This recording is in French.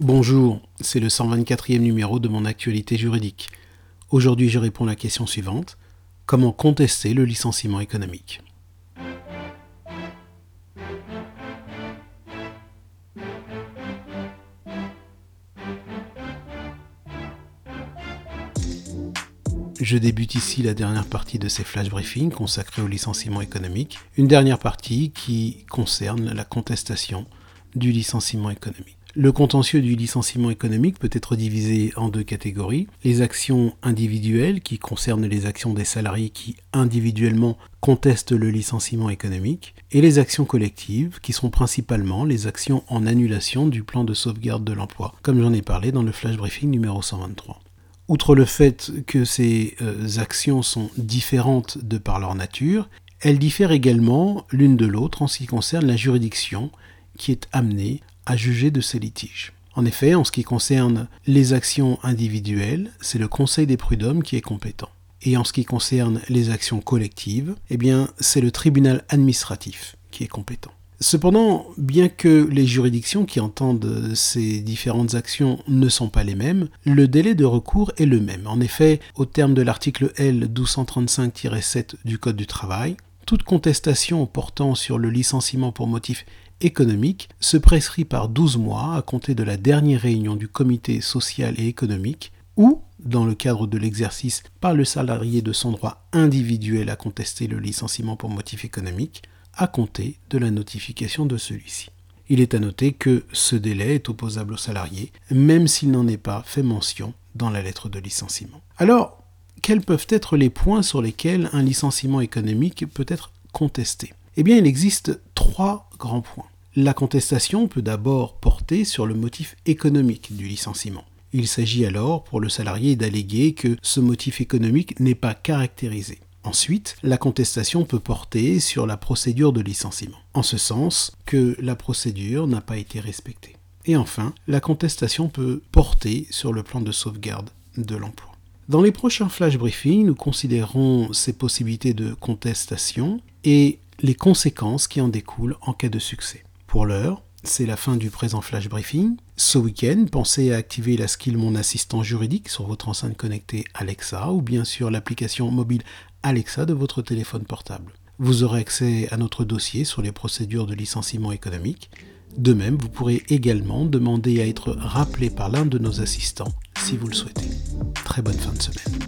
Bonjour, c'est le 124e numéro de mon actualité juridique. Aujourd'hui, je réponds à la question suivante. Comment contester le licenciement économique? Je débute ici la dernière partie de ces flash briefings consacrés au licenciement économique, une dernière partie qui concerne la contestation du licenciement économique. Le contentieux du licenciement économique peut être divisé en deux catégories. Les actions individuelles qui concernent les actions des salariés qui individuellement contestent le licenciement économique et les actions collectives qui sont principalement les actions en annulation du plan de sauvegarde de l'emploi, comme j'en ai parlé dans le flash briefing numéro 123. Outre le fait que ces euh, actions sont différentes de par leur nature, elles diffèrent également l'une de l'autre en ce qui concerne la juridiction qui est amenée à juger de ces litiges. En effet, en ce qui concerne les actions individuelles, c'est le Conseil des prud'hommes qui est compétent. Et en ce qui concerne les actions collectives, eh bien, c'est le tribunal administratif qui est compétent. Cependant, bien que les juridictions qui entendent ces différentes actions ne sont pas les mêmes, le délai de recours est le même. En effet, au terme de l'article L 1235-7 du Code du travail, toute contestation portant sur le licenciement pour motif économique se prescrit par 12 mois à compter de la dernière réunion du comité social et économique ou, dans le cadre de l'exercice par le salarié de son droit individuel à contester le licenciement pour motif économique, à compter de la notification de celui-ci. Il est à noter que ce délai est opposable au salarié, même s'il n'en est pas fait mention dans la lettre de licenciement. Alors, quels peuvent être les points sur lesquels un licenciement économique peut être contesté Eh bien, il existe trois grands points. La contestation peut d'abord porter sur le motif économique du licenciement. Il s'agit alors pour le salarié d'alléguer que ce motif économique n'est pas caractérisé. Ensuite, la contestation peut porter sur la procédure de licenciement, en ce sens que la procédure n'a pas été respectée. Et enfin, la contestation peut porter sur le plan de sauvegarde de l'emploi. Dans les prochains flash briefings, nous considérons ces possibilités de contestation et les conséquences qui en découlent en cas de succès. Pour l'heure, c'est la fin du présent flash briefing. Ce week-end, pensez à activer la skill Mon assistant juridique sur votre enceinte connectée Alexa ou bien sur l'application mobile Alexa de votre téléphone portable. Vous aurez accès à notre dossier sur les procédures de licenciement économique. De même, vous pourrez également demander à être rappelé par l'un de nos assistants si vous le souhaitez. Très bonne fin de semaine.